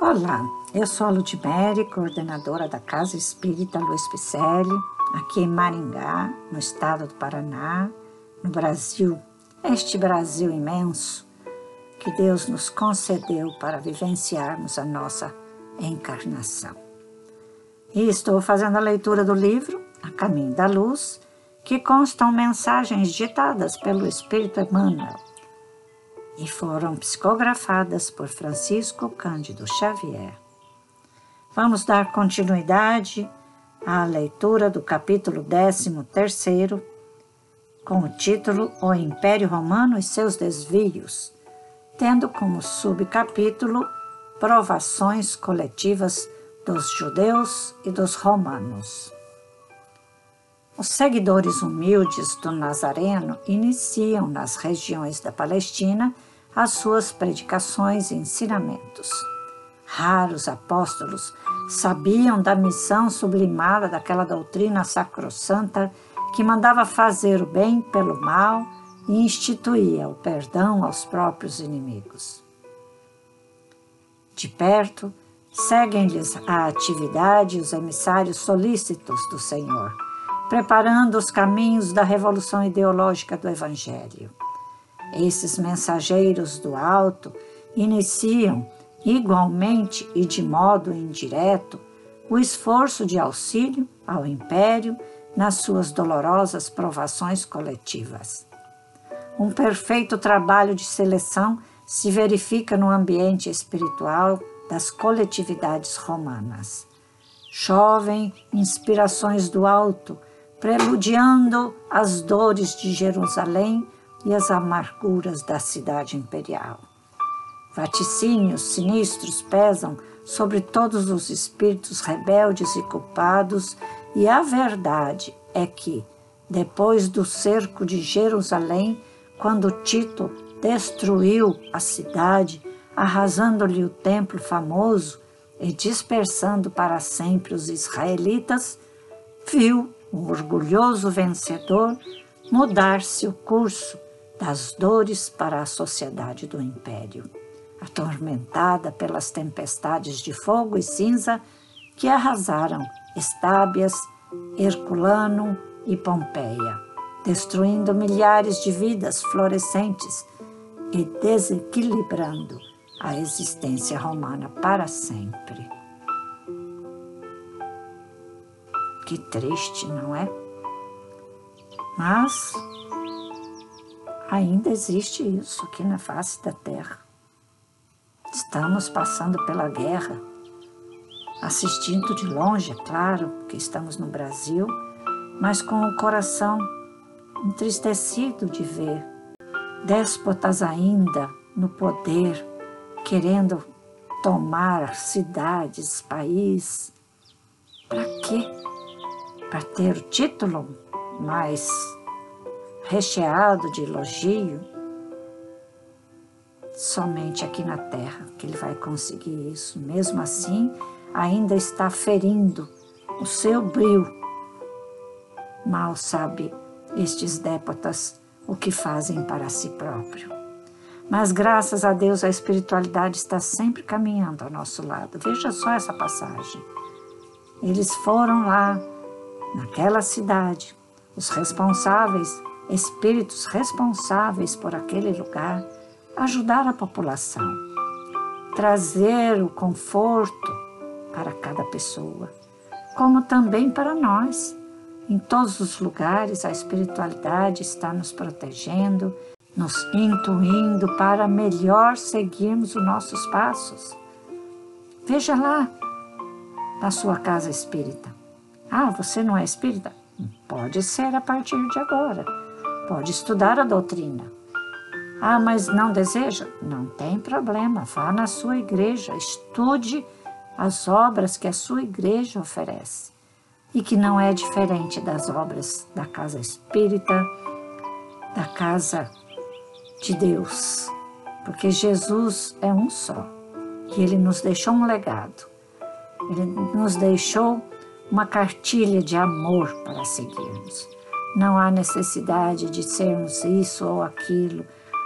Olá, eu sou a Ludmere, coordenadora da Casa Espírita Luiz Picelli, aqui em Maringá, no estado do Paraná, no Brasil, este Brasil imenso que Deus nos concedeu para vivenciarmos a nossa encarnação. E estou fazendo a leitura do livro A Caminho da Luz, que constam mensagens ditadas pelo Espírito Emmanuel e foram psicografadas por Francisco Cândido Xavier. Vamos dar continuidade à leitura do capítulo 13, com o título O Império Romano e seus desvios, tendo como subcapítulo Provações coletivas dos judeus e dos romanos. Os seguidores humildes do Nazareno iniciam nas regiões da Palestina as suas predicações e ensinamentos. Raros apóstolos sabiam da missão sublimada daquela doutrina sacrossanta que mandava fazer o bem pelo mal e instituía o perdão aos próprios inimigos. De perto, seguem-lhes a atividade os emissários solícitos do Senhor, preparando os caminhos da revolução ideológica do Evangelho. Esses mensageiros do alto iniciam, igualmente e de modo indireto, o esforço de auxílio ao império nas suas dolorosas provações coletivas. Um perfeito trabalho de seleção se verifica no ambiente espiritual das coletividades romanas. Chovem inspirações do alto, preludiando as dores de Jerusalém e as amarguras da cidade imperial. Vaticínios sinistros pesam sobre todos os espíritos rebeldes e culpados, e a verdade é que, depois do cerco de Jerusalém, quando Tito destruiu a cidade, arrasando-lhe o templo famoso e dispersando para sempre os israelitas, viu o orgulhoso vencedor mudar-se o curso das dores para a sociedade do império, atormentada pelas tempestades de fogo e cinza que arrasaram Estábias, Herculano e Pompeia, destruindo milhares de vidas florescentes e desequilibrando a existência romana para sempre. Que triste, não é? Mas Ainda existe isso aqui na face da Terra. Estamos passando pela guerra, assistindo de longe, é claro, porque estamos no Brasil, mas com o coração entristecido de ver déspotas ainda no poder, querendo tomar cidades, país. Para quê? Para ter o título mais recheado de elogio, somente aqui na terra que ele vai conseguir isso. Mesmo assim, ainda está ferindo o seu brilho. Mal sabe estes dépotas o que fazem para si próprio. Mas graças a Deus a espiritualidade está sempre caminhando ao nosso lado. Veja só essa passagem. Eles foram lá, naquela cidade, os responsáveis espíritos responsáveis por aquele lugar, ajudar a população, trazer o conforto para cada pessoa, como também para nós. Em todos os lugares, a espiritualidade está nos protegendo, nos intuindo para melhor seguirmos os nossos passos. Veja lá, na sua casa espírita. Ah, você não é espírita? Pode ser a partir de agora pode estudar a doutrina. Ah, mas não deseja? Não tem problema, vá na sua igreja, estude as obras que a sua igreja oferece e que não é diferente das obras da casa espírita, da casa de Deus, porque Jesus é um só e ele nos deixou um legado, ele nos deixou uma cartilha de amor para seguirmos. Não há necessidade de sermos isso ou aquilo,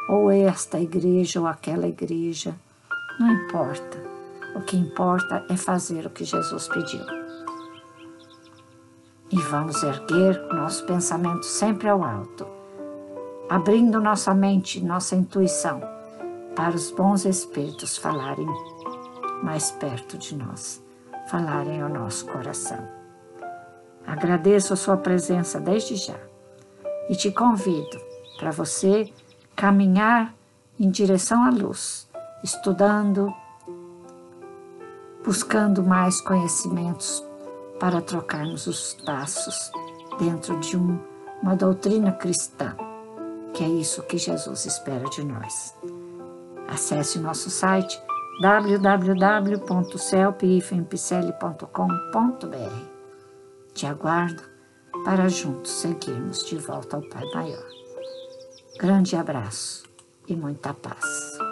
ou esta igreja ou aquela igreja. Não importa. O que importa é fazer o que Jesus pediu. E vamos erguer nosso pensamento sempre ao alto, abrindo nossa mente, nossa intuição, para os bons espíritos falarem mais perto de nós, falarem ao nosso coração. Agradeço a sua presença desde já e te convido para você caminhar em direção à luz, estudando, buscando mais conhecimentos para trocarmos os passos dentro de um, uma doutrina cristã, que é isso que Jesus espera de nós. Acesse nosso site www.celpifempicele.com.br. Te aguardo para juntos seguirmos de volta ao Pai Maior. Grande abraço e muita paz.